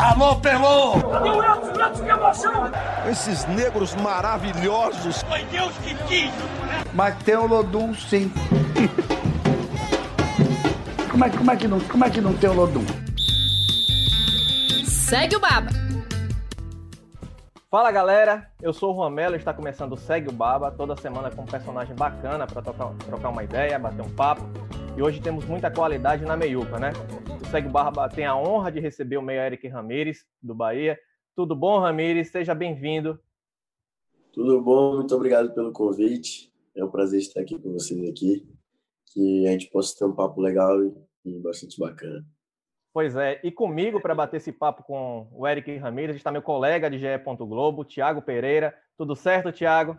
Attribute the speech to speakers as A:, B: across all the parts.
A: Alô, Pelô!
B: Cadê o Edson? Edson, que emoção!
A: Esses negros maravilhosos.
B: Foi Deus que quis!
C: Mas tem o Lodum, sim. como, é, como, é que não, como é que não tem o Lodum?
D: Segue o Baba!
E: Fala galera, eu sou o Juan Melo e está começando o Segue o Baba, toda semana com um personagem bacana para trocar uma ideia, bater um papo. E hoje temos muita qualidade na meiuca, né? O Segue o Baba tem a honra de receber o meio Eric Ramires, do Bahia. Tudo bom, Ramires? Seja bem-vindo.
F: Tudo bom, muito obrigado pelo convite. É um prazer estar aqui com vocês aqui, que a gente possa ter um papo legal e bastante bacana.
E: Pois é, e comigo para bater esse papo com o Eric Ramirez está meu colega de GE. Globo, Tiago Pereira. Tudo certo, Tiago?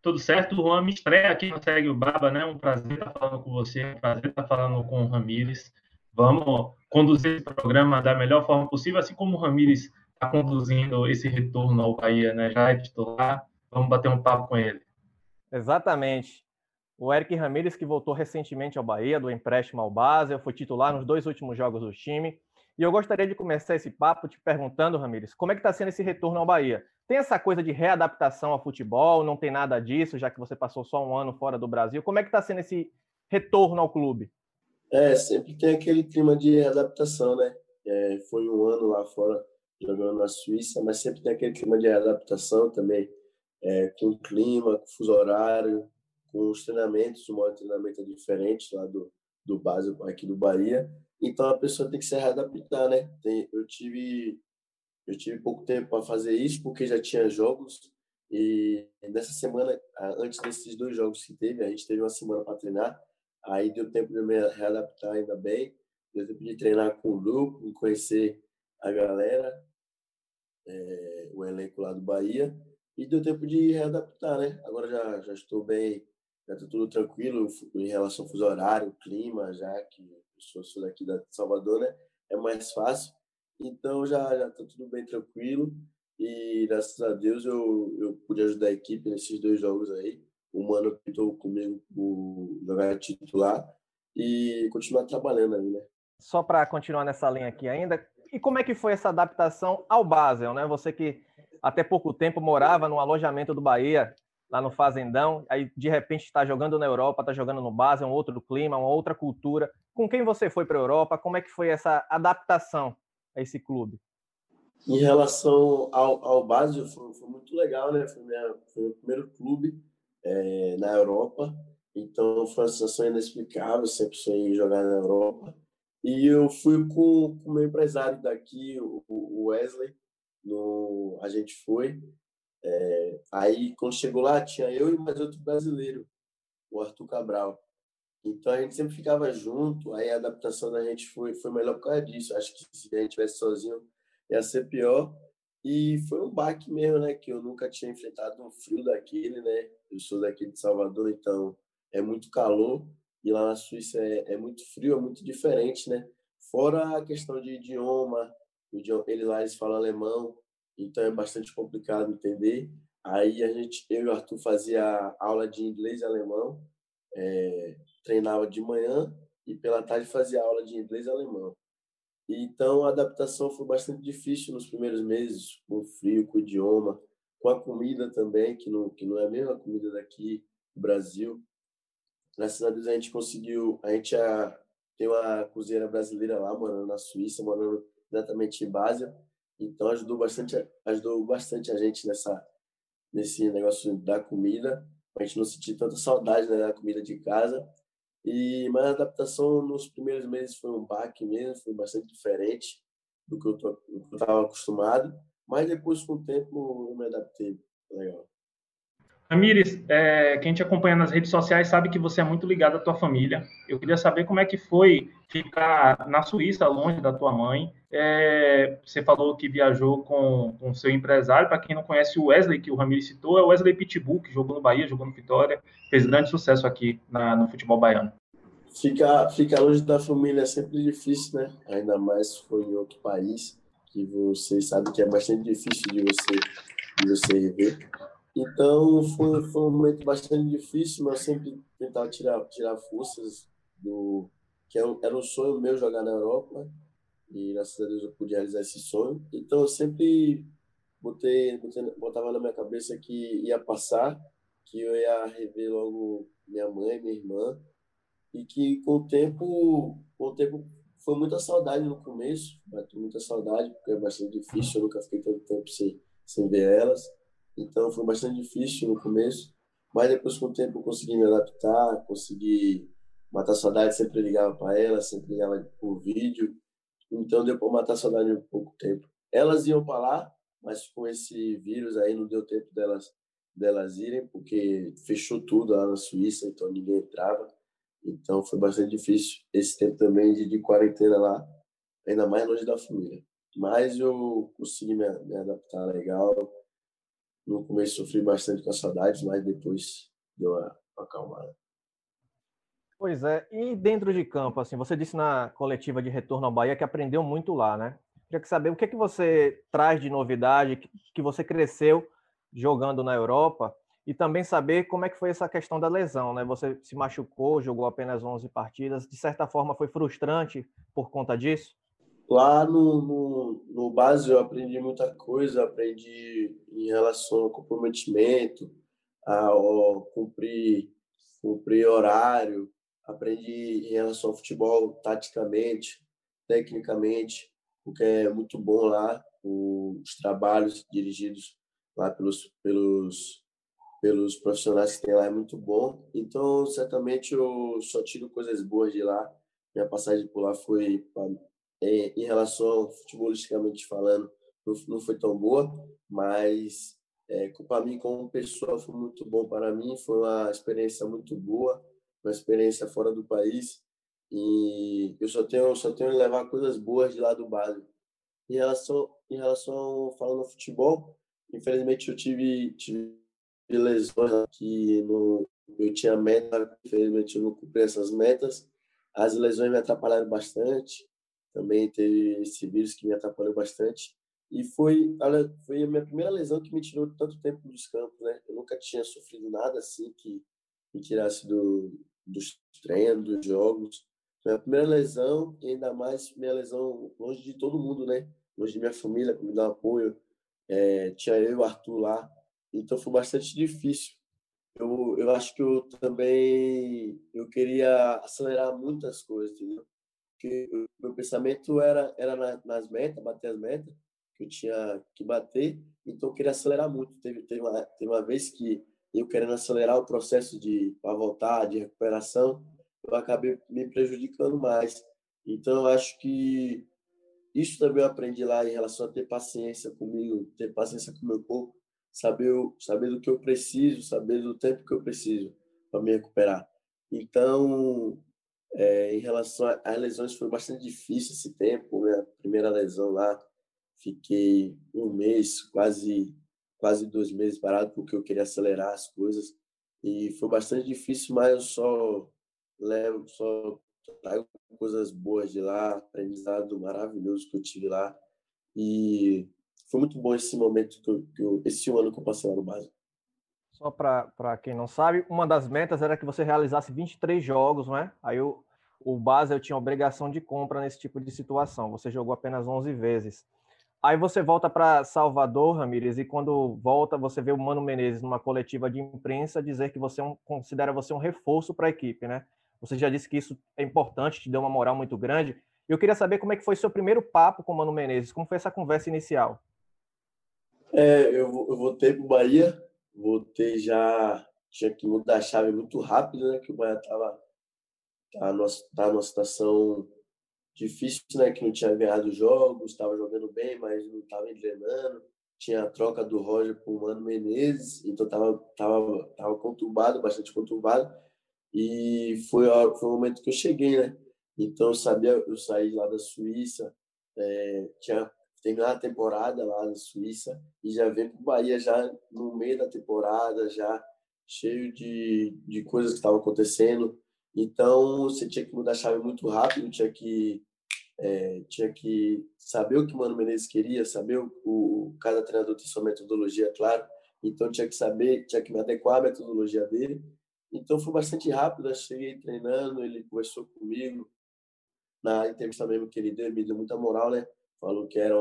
G: Tudo certo, Juan. Me estreia aqui no Segue o Baba, né? Um prazer estar falando com você, um prazer estar falando com o Ramires. Vamos conduzir esse programa da melhor forma possível, assim como o Ramires está conduzindo esse retorno ao Bahia, né? Já é titular. Vamos bater um papo com ele.
E: Exatamente. O Eric Ramírez, que voltou recentemente ao Bahia, do empréstimo ao Basel, foi titular nos dois últimos jogos do time. E eu gostaria de começar esse papo te perguntando, Ramírez, como é que está sendo esse retorno ao Bahia? Tem essa coisa de readaptação ao futebol? Não tem nada disso, já que você passou só um ano fora do Brasil. Como é que está sendo esse retorno ao clube?
F: É, sempre tem aquele clima de readaptação, né? É, foi um ano lá fora jogando na Suíça, mas sempre tem aquele clima de readaptação também, é, com o clima, com o fuso horário, com os treinamentos, o modo de treinamento é diferente lá do, do básico aqui do Bahia. Então a pessoa tem que se readaptar, né? Tem, eu tive eu tive pouco tempo para fazer isso porque já tinha jogos e nessa semana antes desses dois jogos que teve a gente teve uma semana para treinar aí deu tempo de me readaptar ainda bem deu tempo de treinar com o grupo conhecer a galera é, o elenco lá do Bahia e deu tempo de readaptar né agora já já estou bem já está tudo tranquilo em relação ao fuso horário, clima, já que eu sou, daqui da Salvador, né? É mais fácil. Então já já está tudo bem tranquilo e graças a Deus eu, eu pude ajudar a equipe nesses dois jogos aí. O Mano pintou comigo por jogar titular e continuar trabalhando aí, né?
E: Só para continuar nessa linha aqui ainda, e como é que foi essa adaptação ao Basel, né? Você que até pouco tempo morava no alojamento do Bahia, lá no Fazendão, aí de repente está jogando na Europa, está jogando no base, é um outro clima, uma outra cultura. Com quem você foi para a Europa? Como é que foi essa adaptação a esse clube?
F: Em relação ao, ao base, foi, foi muito legal, né? Foi, minha, foi meu primeiro clube é, na Europa, então foi uma sensação inexplicável, sempre sonhei jogar na Europa. E eu fui com o meu empresário daqui, o Wesley, no, a gente foi, é, aí, quando chegou lá, tinha eu e mais outro brasileiro, o Arthur Cabral. Então, a gente sempre ficava junto, aí a adaptação da gente foi, foi melhor por causa disso. Acho que se a gente tivesse sozinho, ia ser pior. E foi um baque mesmo, né? Que eu nunca tinha enfrentado um frio daquele, né? Eu sou daqui de Salvador, então é muito calor. E lá na Suíça é, é muito frio, é muito diferente, né? Fora a questão de idioma, ele lá eles falam alemão, então é bastante complicado entender. Aí a gente, eu e o Arthur fazia aula de inglês e alemão, é, treinava de manhã e pela tarde fazia aula de inglês e alemão. Então a adaptação foi bastante difícil nos primeiros meses, com o frio, com o idioma, com a comida também, que não, que não é a mesma comida daqui do Brasil. Graças a Deus a gente conseguiu, a gente já tem uma cozinheira brasileira lá, morando na Suíça, morando exatamente em Basel, então ajudou bastante, ajudou bastante a gente nessa nesse negócio da comida, a gente não sentir tanta saudade né, da comida de casa. E mas a adaptação nos primeiros meses foi um baque mesmo, foi bastante diferente do que eu estava acostumado, mas depois com o tempo eu me adaptei, legal.
G: Ramires, é, quem te acompanha nas redes sociais sabe que você é muito ligado à tua família. Eu queria saber como é que foi ficar na Suíça, longe da tua mãe. É, você falou que viajou com o seu empresário. Para quem não conhece o Wesley, que o Ramires citou, é o Wesley Pitbull, que jogou no Bahia, jogou no Vitória, fez grande sucesso aqui na, no futebol baiano.
F: Ficar, ficar longe da família é sempre difícil, né? Ainda mais se for em outro país, que você sabe que é bastante difícil de você, de você rever. Então foi, foi um momento bastante difícil, mas eu sempre tentava tirar, tirar forças do que era um sonho meu jogar na Europa e graças a Deus eu pude realizar esse sonho. Então eu sempre botei, botava na minha cabeça que ia passar, que eu ia rever logo minha mãe, minha irmã, e que com o tempo, com o tempo foi muita saudade no começo, bateu muita saudade, porque é bastante difícil, eu nunca fiquei tanto tempo sem, sem ver elas, então foi bastante difícil no começo, mas depois com o tempo eu consegui me adaptar, consegui matar saudade, sempre ligava para elas, sempre ligava por vídeo, então deu para matar a saudade em pouco tempo. Elas iam para lá, mas com esse vírus aí não deu tempo delas delas irem, porque fechou tudo lá na Suíça, então ninguém entrava. Então foi bastante difícil esse tempo também de, de quarentena lá, ainda mais longe da família. Mas eu consegui me, me adaptar legal. No começo sofri bastante com as saudades, mas depois deu uma, uma acalmada.
E: Pois é, e dentro de campo, assim, você disse na coletiva de retorno ao Bahia que aprendeu muito lá, né? Queria saber o que, é que você traz de novidade, que, que você cresceu jogando na Europa, e também saber como é que foi essa questão da lesão, né? Você se machucou, jogou apenas 11 partidas, de certa forma foi frustrante por conta disso?
F: Lá no, no, no base eu aprendi muita coisa, aprendi em relação ao comprometimento, a, cumprir, cumprir horário, aprendi em relação ao futebol taticamente, tecnicamente, o que é muito bom lá, os trabalhos dirigidos lá pelos, pelos, pelos profissionais que tem lá é muito bom. Então, certamente, eu só tiro coisas boas de lá. Minha passagem por lá foi, é, em relação futebolisticamente falando, não foi tão boa, mas é, para mim, como pessoa, foi muito bom para mim. Foi uma experiência muito boa uma experiência fora do país e eu só tenho só tenho levar coisas boas de lá do base. Em relação em relação falando no futebol, infelizmente eu tive tive lesões que no eu tinha meta, infelizmente eu não cumpri essas metas. As lesões me atrapalharam bastante. Também teve esse vírus que me atrapalhou bastante. E foi, foi a minha primeira lesão que me tirou tanto tempo dos campos, né? Eu nunca tinha sofrido nada assim que me tirasse do, dos treinos, dos jogos. Foi a primeira lesão e ainda mais minha lesão longe de todo mundo, né? Longe de minha família, que me dá apoio. É, tinha eu e o Arthur lá. Então foi bastante difícil. Eu, eu acho que eu também eu queria acelerar muitas coisas, entendeu? Meu pensamento era, era nas metas, bater as metas que eu tinha que bater, então eu queria acelerar muito. Teve, teve, uma, teve uma vez que eu querendo acelerar o processo de para voltar, de recuperação, eu acabei me prejudicando mais. Então, eu acho que isso também eu aprendi lá em relação a ter paciência comigo, ter paciência com o meu corpo, saber, saber do que eu preciso, saber do tempo que eu preciso para me recuperar. Então, é, em relação às lesões, foi bastante difícil esse tempo. Minha primeira lesão lá, fiquei um mês, quase quase dois meses parado porque eu queria acelerar as coisas e foi bastante difícil, mas eu só levo, só trago coisas boas de lá, aprendizado maravilhoso que eu tive lá e foi muito bom esse momento que eu, que eu esse ano que eu passei lá no básico.
E: Só para quem não sabe, uma das metas era que você realizasse 23 jogos, não é? Aí o, o Basel tinha obrigação de compra nesse tipo de situação. Você jogou apenas 11 vezes. Aí você volta para Salvador, Ramírez, e quando volta, você vê o Mano Menezes numa coletiva de imprensa dizer que você é um, considera você um reforço para a equipe, né? Você já disse que isso é importante, te deu uma moral muito grande. Eu queria saber como é que foi seu primeiro papo com o Mano Menezes, como foi essa conversa inicial?
F: É, eu, eu voltei para o Bahia, voltei já, tinha que mudar a chave muito rápido, né? Que o Bahia estava tá numa, tá numa situação difícil, né? Que não tinha ganhado jogos, estava jogando bem, mas não estava engrenando. Tinha a troca do Roger por Mano Menezes, então estava tava, tava conturbado, bastante conturbado. E foi, foi o momento que eu cheguei, né? Então eu sabia, eu saí lá da Suíça, é, tinha terminado a temporada lá na Suíça e já vem para o Bahia já no meio da temporada, já cheio de, de coisas que estavam acontecendo. Então, você tinha que mudar a chave muito rápido, tinha que, é, tinha que saber o que o Mano Menezes queria, saber o, o cada treinador tem sua metodologia, claro. Então, tinha que saber, tinha que me adequar à metodologia dele. Então, foi bastante rápido. Eu cheguei treinando, ele conversou comigo, na entrevista mesmo que ele deu, ele me deu muita moral, né? Falou que era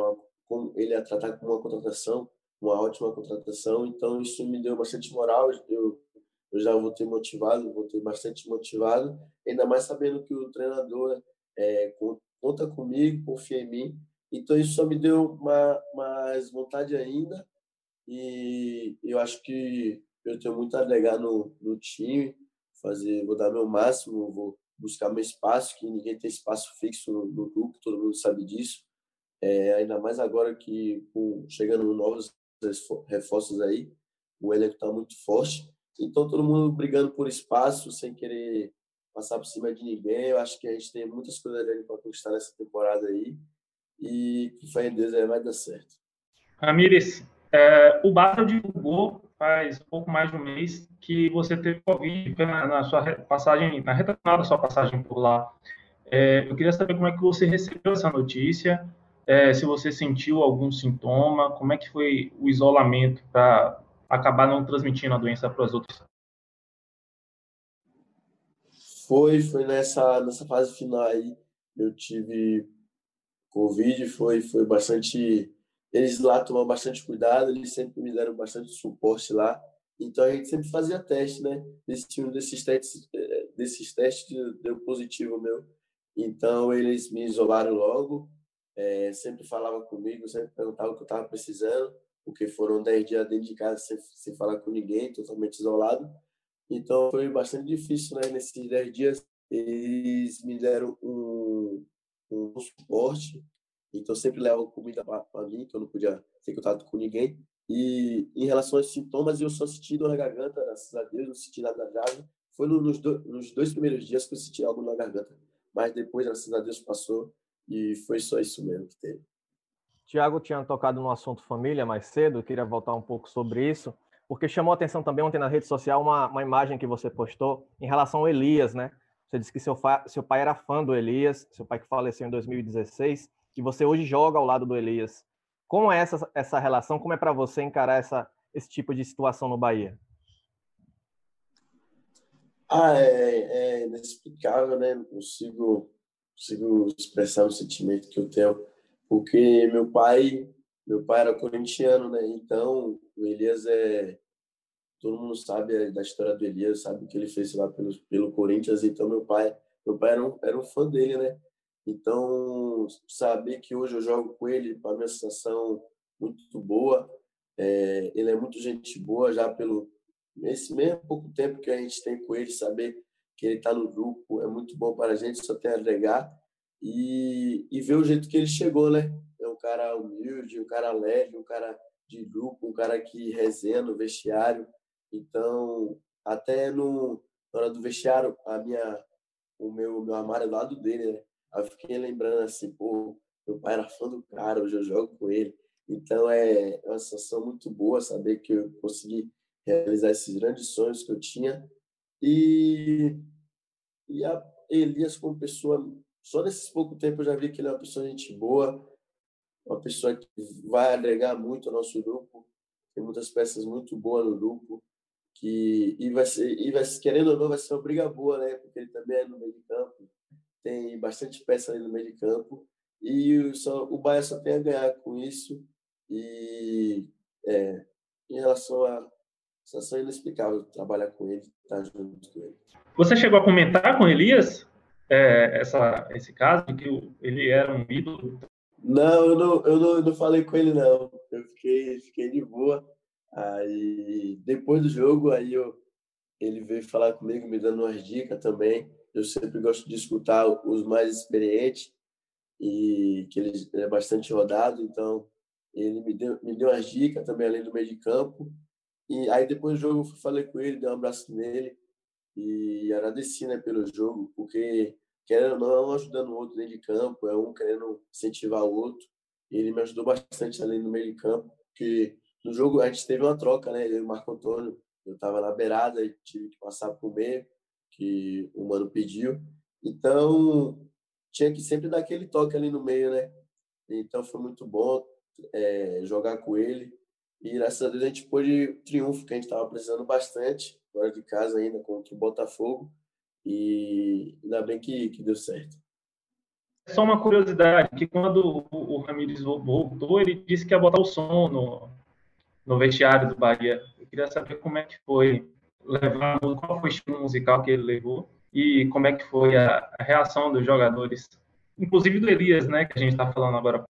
F: uma, ele ia tratar como uma contratação, uma ótima contratação, então isso me deu bastante moral, eu, eu já voltei motivado, voltei bastante motivado, ainda mais sabendo que o treinador é, conta comigo, confia em mim, então isso só me deu uma, mais vontade ainda. E eu acho que eu tenho muito a agregar no, no time, fazer, vou dar meu máximo, vou buscar meu espaço, que ninguém tem espaço fixo no, no grupo, todo mundo sabe disso. É, ainda mais agora que com, chegando novos reforços aí, o elenco está muito forte. Então todo mundo brigando por espaço, sem querer passar por cima de ninguém. Eu acho que a gente tem muitas coisas para conquistar nessa temporada aí e que fé em Deus vai dar certo.
G: Ramires, é, o Basel divulgou faz pouco mais de um mês que você teve Covid na, na sua passagem, na reta final da sua passagem por lá. É, eu queria saber como é que você recebeu essa notícia, é, se você sentiu algum sintoma, como é que foi o isolamento para acabar não transmitindo a doença para os outros.
F: Foi, foi nessa, nessa fase final aí, eu tive Covid, foi, foi bastante eles lá tomam bastante cuidado, eles sempre me deram bastante suporte lá. Então a gente sempre fazia teste, né? Desse um desses testes, eh, desses testes deu positivo meu. Então eles me isolaram logo, é, sempre falava comigo, sempre perguntava o que eu estava precisando, porque foram 10 dias dentro de casa sem, sem falar com ninguém, totalmente isolado. Então foi bastante difícil, né? Nesses 10 dias eles me deram um, um suporte então, sempre levo comida para mim, que eu não podia ter contato com ninguém. E em relação aos sintomas, eu só senti dor na garganta, graças a Deus, não senti nada grave. Foi nos, do, nos dois primeiros dias que eu senti algo na garganta. Mas depois, graças a Deus, passou. E foi só isso mesmo que teve.
E: Tiago tinha tocado no assunto família mais cedo, eu queria voltar um pouco sobre isso, porque chamou a atenção também ontem na rede social uma, uma imagem que você postou em relação ao Elias, né? Você disse que seu, seu pai era fã do Elias, seu pai que faleceu em 2016, que você hoje joga ao lado do Elias. Como é essa, essa relação? Como é para você encarar essa, esse tipo de situação no Bahia?
F: Ah, é, é inexplicável, né? Não consigo, consigo expressar o sentimento que eu tenho, porque meu pai, meu pai era corintiano, né? Então, o Elias é todo mundo sabe da história do Elias, sabe o que ele fez lá pelo pelo Corinthians, então meu pai, meu pai era um, era um fã dele, né? Então, saber que hoje eu jogo com ele, para mim, é sensação muito boa. É, ele é muito gente boa, já pelo esse mesmo pouco tempo que a gente tem com ele, saber que ele está no grupo é muito bom para a gente, só tem a agregar. E, e ver o jeito que ele chegou, né? É um cara humilde, um cara leve, um cara de grupo, um cara que resenha no vestiário. Então, até no, na hora do vestiário, a minha, o meu, meu armário é do lado dele, né? Eu fiquei lembrando assim, pô, meu pai era fã do cara, hoje eu jogo com ele. Então é, é uma sensação muito boa saber que eu consegui realizar esses grandes sonhos que eu tinha. E, e a Elias, como pessoa, só nesses pouco tempo eu já vi que ele é uma pessoa gente boa, uma pessoa que vai agregar muito ao nosso grupo. Tem muitas peças muito boas no grupo. Que, e vai ser, e vai, querendo ou não, vai ser uma briga boa, né? Porque ele também é no meio de campo tem bastante peça ali no meio de campo e só, o Bahia só tem a ganhar com isso e é, em relação a sensação inexplicável trabalhar com ele, estar junto com ele.
G: Você chegou a comentar com Elias é, essa, esse caso que ele era um ídolo?
F: Não, eu não, eu não, eu não falei com ele não. Eu fiquei, fiquei de boa. Aí depois do jogo, aí eu, ele veio falar comigo, me dando umas dicas também eu sempre gosto de escutar os mais experientes e que ele é bastante rodado, então ele me deu, me deu umas dicas também além do meio de campo. E aí depois do jogo eu falei com ele, dei um abraço nele e agradeci né, pelo jogo, porque querendo ou não, é um ajudando o outro dentro de campo, é um querendo incentivar o outro. E ele me ajudou bastante além do meio de campo, porque no jogo a gente teve uma troca, né? Eu e o Marco Antônio, eu estava na beirada e tive que passar para o meio que o mano pediu. Então, tinha que sempre dar aquele toque ali no meio, né? Então, foi muito bom é, jogar com ele. E, graças a Deus, a gente pôde triunfo, que a gente estava precisando bastante, fora de casa ainda, contra o Botafogo. E ainda bem que, que deu certo.
G: só uma curiosidade, que quando o, Ramires voltou, ele disse que ia botar o som no, no vestiário do Bahia. Eu queria saber como é que foi levar, qual foi o estilo musical que ele levou e como é que foi a, a reação dos jogadores, inclusive do Elias, né, que a gente está falando agora.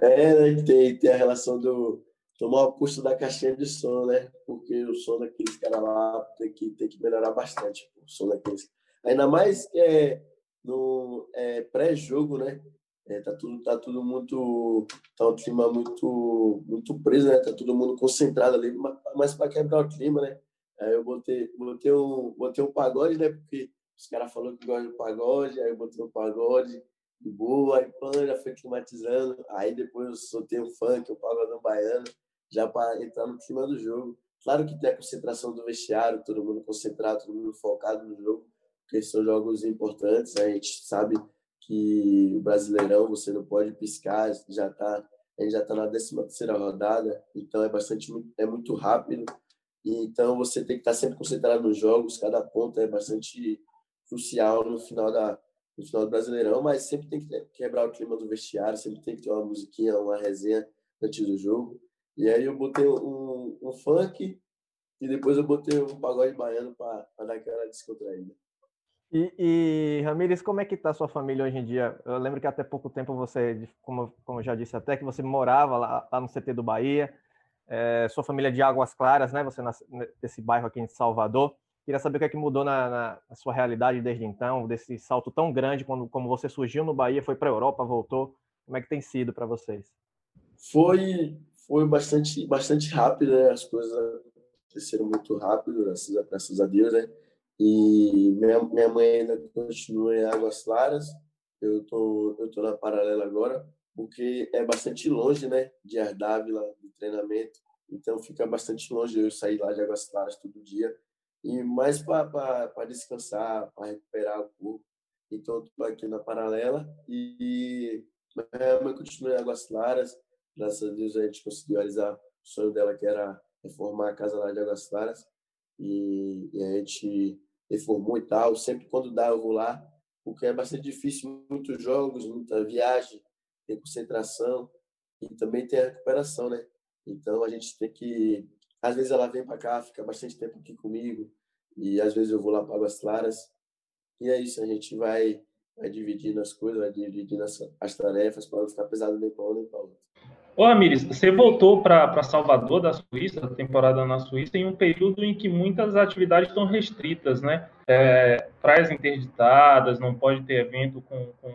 F: É, né, tem, tem a relação do tomar o custo da caixinha de som, né? Porque o som daqueles caras lá tem que, tem que melhorar bastante. O som daqueles. Ainda mais que é no é, pré-jogo, né? É, tá tudo tá tudo muito tá um clima muito muito preso, né? Tá todo mundo concentrado ali, mas para quebrar o clima, né? Aí eu botei botei um botei um pagode, né? Porque os caras falaram que gostam de pagode, aí eu botei um pagode de boa, aí pã, já foi climatizando, aí depois eu soltei um funk, um pagodão baiano, já para entrar no clima do jogo. Claro que tem a concentração do vestiário, todo mundo concentrado, todo mundo focado no jogo, porque são jogos importantes. A gente sabe que o Brasileirão você não pode piscar, já tá, a gente já está na 13 terceira rodada, então é bastante é muito rápido. Então você tem que estar tá sempre concentrado nos jogos, cada ponto é bastante crucial no final da no final do Brasileirão, mas sempre tem que quebrar o clima do vestiário, sempre tem que ter uma musiquinha, uma resenha antes do jogo. E aí eu botei um, um funk e depois eu botei um pagode baiano para dar aquela descontraída.
E: E, e Ramires, como é que está sua família hoje em dia? Eu lembro que até pouco tempo você, como, como eu já disse até, que você morava lá, lá no CT do Bahia, é, sua família é de Águas Claras, né? Você nasce nesse bairro aqui em Salvador. Queria saber o que é que mudou na, na, na sua realidade desde então, desse salto tão grande, quando como você surgiu no Bahia, foi para a Europa, voltou. Como é que tem sido para vocês?
F: Foi foi bastante bastante rápido, né? As coisas aconteceram muito rápido, graças a, graças a Deus, né? E minha, minha mãe ainda continua em Águas Claras. Eu tô, eu tô na paralela agora, porque é bastante longe, né, de Ardávila, do treinamento. Então fica bastante longe eu sair lá de Águas Claras todo dia. E mais para descansar, para recuperar o corpo. Então tô aqui na paralela e minha mãe continua em Águas Claras. Graças a Deus a gente conseguiu realizar o sonho dela, que era reformar a casa lá de Águas Claras. E, e a gente reformou e tal. Sempre quando dá, eu vou lá, porque é bastante difícil, muitos jogos, muita viagem, tem concentração e também tem a recuperação, né? Então a gente tem que. Às vezes ela vem para cá, fica bastante tempo aqui comigo, e às vezes eu vou lá para Águas Claras. E é isso, a gente vai, vai dividindo as coisas, vai dividindo as, as tarefas para não ficar pesado nem para um nem para outro.
G: Ô, Amires, você voltou para Salvador, da Suíça, temporada na Suíça, em um período em que muitas atividades estão restritas, né? É, praias interditadas, não pode ter evento com, com,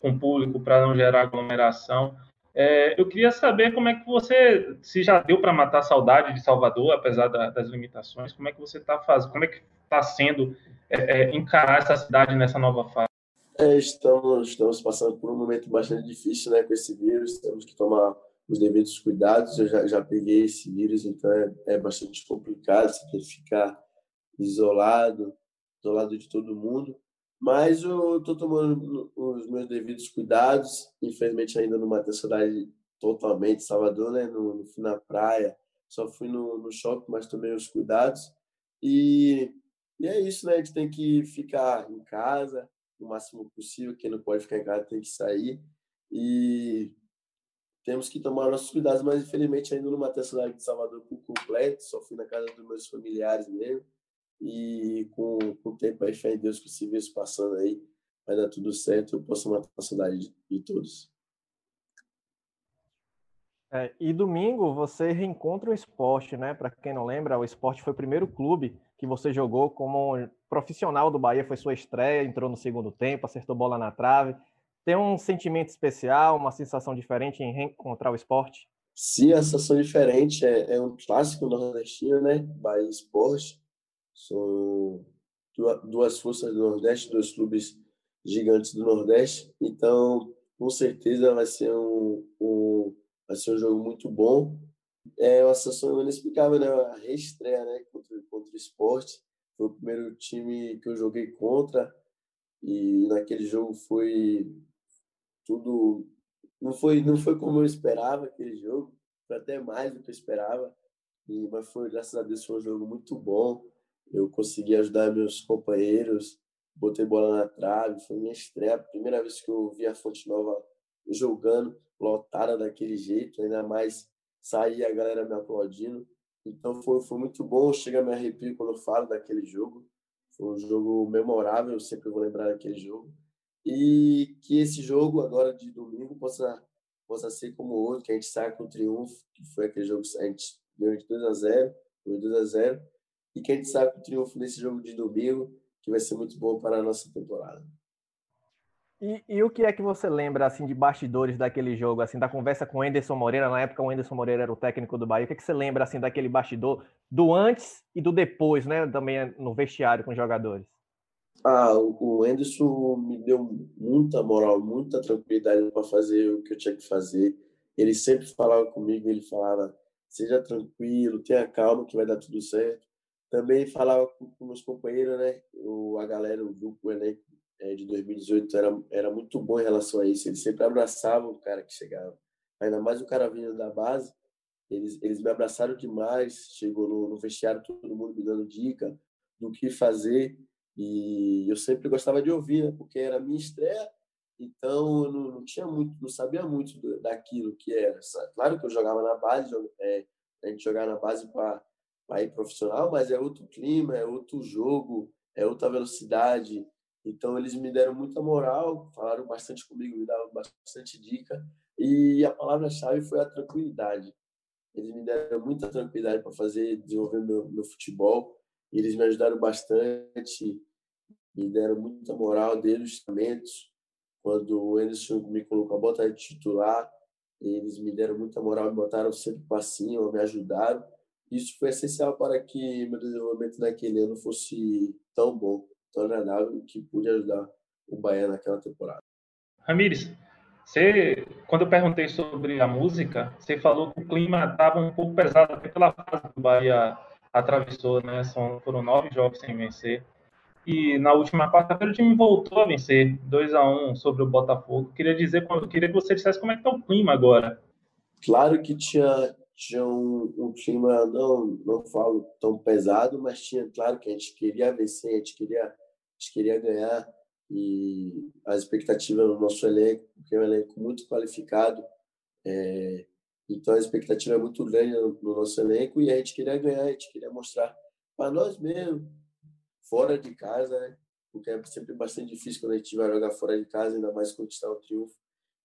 G: com público para não gerar aglomeração. É, eu queria saber como é que você, se já deu para matar a saudade de Salvador, apesar da, das limitações, como é que você está fazendo, como é que está sendo é, é, encarar essa cidade nessa nova fase?
F: É, estamos, estamos passando por um momento bastante difícil né, com esse vírus, temos que tomar os devidos cuidados. Eu já, já peguei esse vírus, então é, é bastante complicado, você tem que ficar isolado, isolado de todo mundo. Mas eu estou tomando os meus devidos cuidados. Infelizmente, ainda não matei a totalmente, Salvador, né? No, no fui na praia, só fui no, no shopping, mas tomei os cuidados. E, e é isso, né? A gente tem que ficar em casa, o máximo possível. Quem não pode ficar em casa tem que sair. E temos que tomar nossos cuidados, mas infelizmente ainda não matei a cidade de Salvador por completo, só fui na casa dos meus familiares mesmo. E com, com o tempo, aí, fé em Deus, que se vê passando aí, vai dar tudo certo, eu posso matar a cidade de, de todos.
E: É, e domingo você reencontra o esporte, né? Para quem não lembra, o esporte foi o primeiro clube que você jogou como profissional do Bahia, foi sua estreia, entrou no segundo tempo, acertou bola na trave. Tem um sentimento especial, uma sensação diferente em reencontrar o esporte?
F: Sim, a sensação diferente é, é um clássico nordestino, né? Bahia Esporte. São duas forças do Nordeste, dois clubes gigantes do Nordeste. Então, com certeza vai ser um, um vai ser um jogo muito bom. É uma sensação inexplicável, né? A reestreia, né? Contra, contra o esporte. Foi o primeiro time que eu joguei contra e naquele jogo foi tudo não foi não foi como eu esperava aquele jogo, foi até mais do que eu esperava. E mas foi graças a Deus foi um jogo muito bom. Eu consegui ajudar meus companheiros botei bola na trave, foi minha estreia, primeira vez que eu vi a Fonte Nova jogando, lotada daquele jeito, ainda mais sair a galera me aplaudindo. Então foi, foi muito bom, chega a me arrepio quando eu falo daquele jogo. Foi um jogo memorável, eu sempre vou lembrar daquele jogo. E que esse jogo agora de domingo possa possa ser como outro, que a gente saia com o triunfo, que foi aquele jogo que a gente ganhou de 2 a 0, foi 2 a 0, e que a gente saia com o triunfo nesse jogo de domingo, que vai ser muito bom para a nossa temporada.
E: E, e, o que é que você lembra assim de bastidores daquele jogo, assim, da conversa com o Enderson Moreira? Na época o Enderson Moreira era o técnico do Bahia. O que, é que você lembra assim daquele bastidor do antes e do depois, né? Também no vestiário com os jogadores.
F: Ah, o Enderson me deu muita moral, muita tranquilidade para fazer o que eu tinha que fazer. Ele sempre falava comigo, ele falava: seja tranquilo, tenha calma que vai dar tudo certo. Também falava com, com meus companheiros, né? O, a galera, o grupo, o elenco é, de 2018 era, era muito bom em relação a isso. Eles sempre abraçavam o cara que chegava. Ainda mais o cara vindo da base, eles, eles me abraçaram demais. Chegou no, no vestiário, todo mundo me dando dica do que fazer. E eu sempre gostava de ouvir, né? porque era a minha estreia, então eu não, não tinha muito, não sabia muito do, daquilo que era. Claro que eu jogava na base, é, a gente jogava na base para ir profissional, mas é outro clima, é outro jogo, é outra velocidade. Então eles me deram muita moral, falaram bastante comigo, me davam bastante dica. E a palavra-chave foi a tranquilidade. Eles me deram muita tranquilidade para fazer, desenvolver meu, meu futebol. Eles me ajudaram bastante, me deram muita moral desde os instrumentos. Quando o Anderson me colocou a bota de titular, eles me deram muita moral, me botaram sempre cima, me ajudaram. Isso foi essencial para que meu desenvolvimento naquele ano fosse tão bom tão agradável que pude ajudar o Bahia naquela temporada.
G: Ramires, você, quando eu perguntei sobre a música, você falou que o clima estava um pouco pesado até pela fase que o Bahia atravessou, né? São, foram nove jogos sem vencer. E na última quarta-feira o time voltou a vencer 2 a 1 sobre o Botafogo. Queria dizer, queria que você dissesse como é que está o clima agora.
F: Claro que tinha tinha um, um, clima não não falo tão pesado, mas tinha claro que a gente queria vencer, a gente queria gente queria ganhar e a expectativa no nosso elenco, porque é um elenco muito qualificado, é, então a expectativa é muito grande no, no, nosso elenco e a gente queria ganhar, a gente queria mostrar para nós mesmos, fora de casa, né? porque é sempre bastante difícil quando a gente vai jogar fora de casa, ainda mais conquistar o triunfo.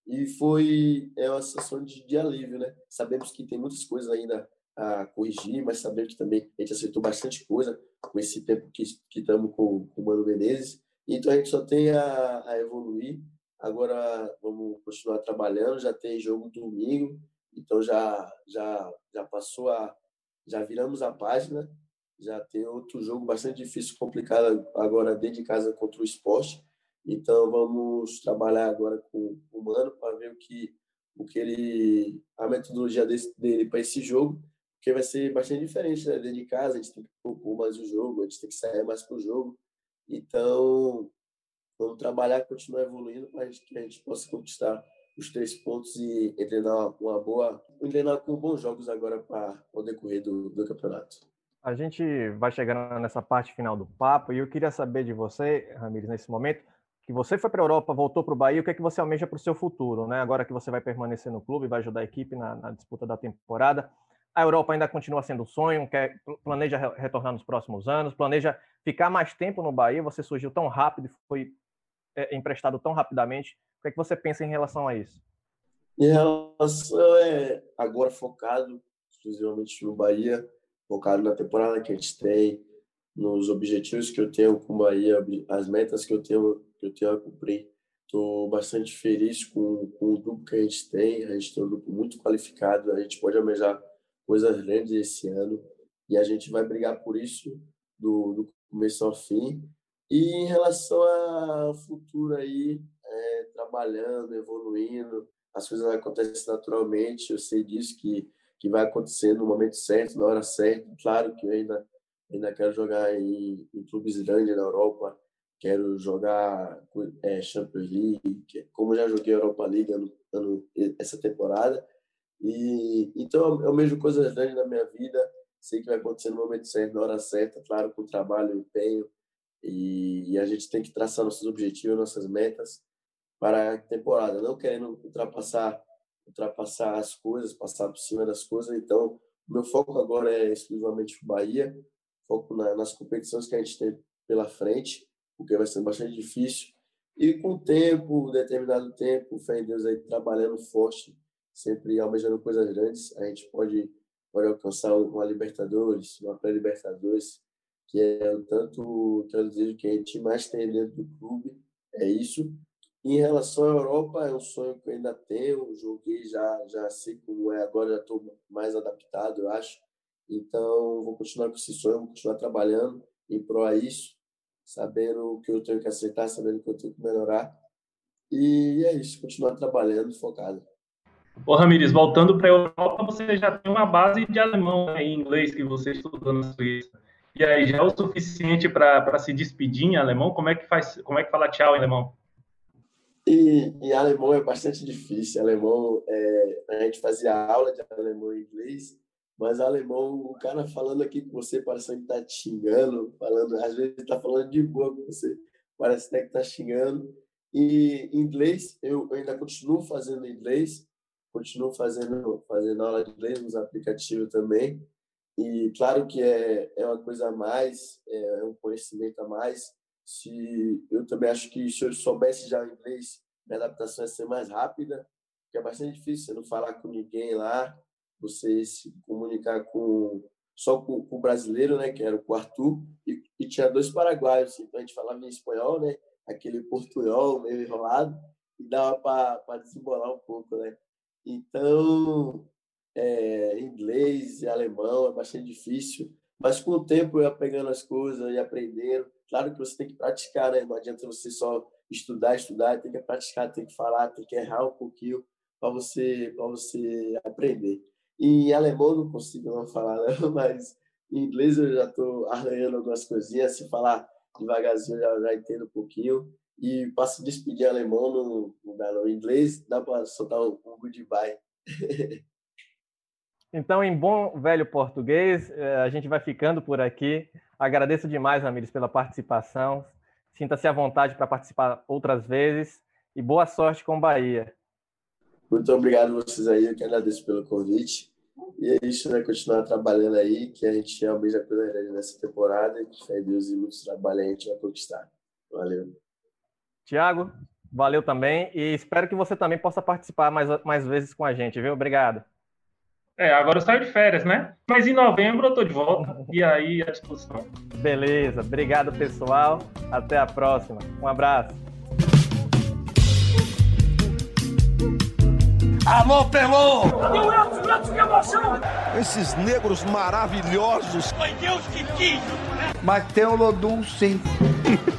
F: E foi é uma sensação de, de alívio, né? Sabemos que tem muitas coisas ainda a corrigir, mas sabemos que também a gente acertou bastante coisa com esse tempo que, estamos com, com o Mano Menezes. Então a gente só tem a, a evoluir. Agora vamos continuar trabalhando. Já tem jogo domingo, então já já já passou a já viramos a página. Já tem outro jogo bastante difícil, complicado agora dentro de casa contra o esporte. Então vamos trabalhar agora com o Mano para ver o que o que ele a metodologia desse, dele para esse jogo porque vai ser bastante diferente, né? Dentro de casa, a gente tem que propor mais o jogo, a gente tem que sair mais para o jogo. Então, vamos trabalhar, continuar evoluindo para que a gente possa conquistar os três pontos e treinar uma boa, treinar com bons jogos agora para o decorrer do, do campeonato.
E: A gente vai chegando nessa parte final do papo e eu queria saber de você, Ramires, nesse momento, que você foi para a Europa, voltou para o Bahia, o que é que você almeja para o seu futuro, né? Agora que você vai permanecer no clube, vai ajudar a equipe na, na disputa da temporada. A Europa ainda continua sendo um sonho, quer, planeja retornar nos próximos anos, planeja ficar mais tempo no Bahia. Você surgiu tão rápido, foi é, emprestado tão rapidamente. O que, é que você pensa em relação a isso?
F: Em relação é agora focado exclusivamente no Bahia, focado na temporada que a gente tem, nos objetivos que eu tenho com o Bahia, as metas que eu tenho que eu tenho a cumprir. Estou bastante feliz com, com o grupo que a gente tem. A gente tem um grupo muito qualificado. A gente pode almejar coisas grandes esse ano e a gente vai brigar por isso do, do começo ao fim. E em relação ao futuro aí, é, trabalhando, evoluindo, as coisas acontecem naturalmente. Eu sei disso que que vai acontecer no momento certo, na hora certa. Claro que eu ainda ainda quero jogar em, em clubes grandes na Europa, quero jogar é, Champions League, como já joguei Europa League ano, ano, essa temporada e então eu vejo coisas grandes na minha vida, sei que vai acontecer no momento certo, na hora certa, claro, com trabalho, empenho E, e a gente tem que traçar nossos objetivos, nossas metas para a temporada, não querendo ultrapassar ultrapassar as coisas, passar por cima das coisas. Então, meu foco agora é exclusivamente o Bahia, foco na, nas competições que a gente tem pela frente, porque vai ser bastante difícil. E com o tempo, determinado tempo, fé em Deus aí trabalhando forte, sempre almejando coisas grandes, a gente pode, pode alcançar uma Libertadores, uma pré-Libertadores, que é o tanto que eu desejo que a gente mais tem dentro do clube, é isso. Em relação à Europa, é um sonho que eu ainda tenho, joguei já, já sei como é, agora já estou mais adaptado, eu acho. Então, vou continuar com esse sonho, vou continuar trabalhando em prol a isso, sabendo o que eu tenho que aceitar, sabendo o que eu tenho que melhorar. E é isso, continuar trabalhando, focado.
G: Ô, Ramires, voltando para a Europa, você já tem uma base de alemão e inglês que você estudou na Suíça. E aí, já é o suficiente para se despedir em alemão? Como é que faz? Como é que fala tchau em alemão?
F: E em alemão é bastante difícil. Alemão, é, a gente fazia aula de alemão e inglês, mas alemão, o cara falando aqui com você parece que está te xingando, falando, às vezes está falando de boa com você, parece até que está xingando. E inglês, eu ainda continuo fazendo inglês, continuo fazendo, fazendo aula de inglês nos aplicativos também. E claro que é, é uma coisa a mais, é um conhecimento a mais, se eu também acho que se eu soubesse já inglês, minha adaptação ia ser mais rápida, porque é bastante difícil você não falar com ninguém lá, você se comunicar com só com, com o brasileiro, né, que era o Arthur, e, e tinha dois paraguaios, então a gente falava em espanhol, né, aquele portunhol meio enrolado, e dava para desembolar um pouco, né. Então, é, inglês e alemão é bastante difícil, mas com o tempo eu ia pegando as coisas e aprendendo. Claro que você tem que praticar, né? Não adianta você só estudar, estudar, tem que praticar, tem que falar, tem que errar um pouquinho para você, você aprender. E em alemão não consigo não falar, não, mas em inglês eu já estou arranhando algumas coisinhas. Se falar devagarzinho, eu já, já entendo um pouquinho. E para se despedir em alemão, não, não dá no inglês, dá para soltar um, um goodbye.
E: Então, em bom velho português, eh, a gente vai ficando por aqui. Agradeço demais, Ramires, pela participação. Sinta-se à vontade para participar outras vezes e boa sorte com o Bahia.
F: Muito obrigado a vocês aí, eu que agradeço pelo convite. E é isso, né? Continuar trabalhando aí, que a gente almeja pela grande nessa temporada, que fé Deus e muitos trabalhos a gente vai conquistar. Valeu.
E: Tiago, valeu também e espero que você também possa participar mais, mais vezes com a gente, viu? Obrigado.
G: É, agora eu saio de férias, né? Mas em novembro eu tô de volta e aí à disposição.
E: Beleza, obrigado pessoal. Até a próxima. Um abraço.
A: Alô, Pelô!
B: Meu que emoção!
A: Esses negros maravilhosos.
B: Foi Deus que quis!
C: Mas tem o Lodum, sim.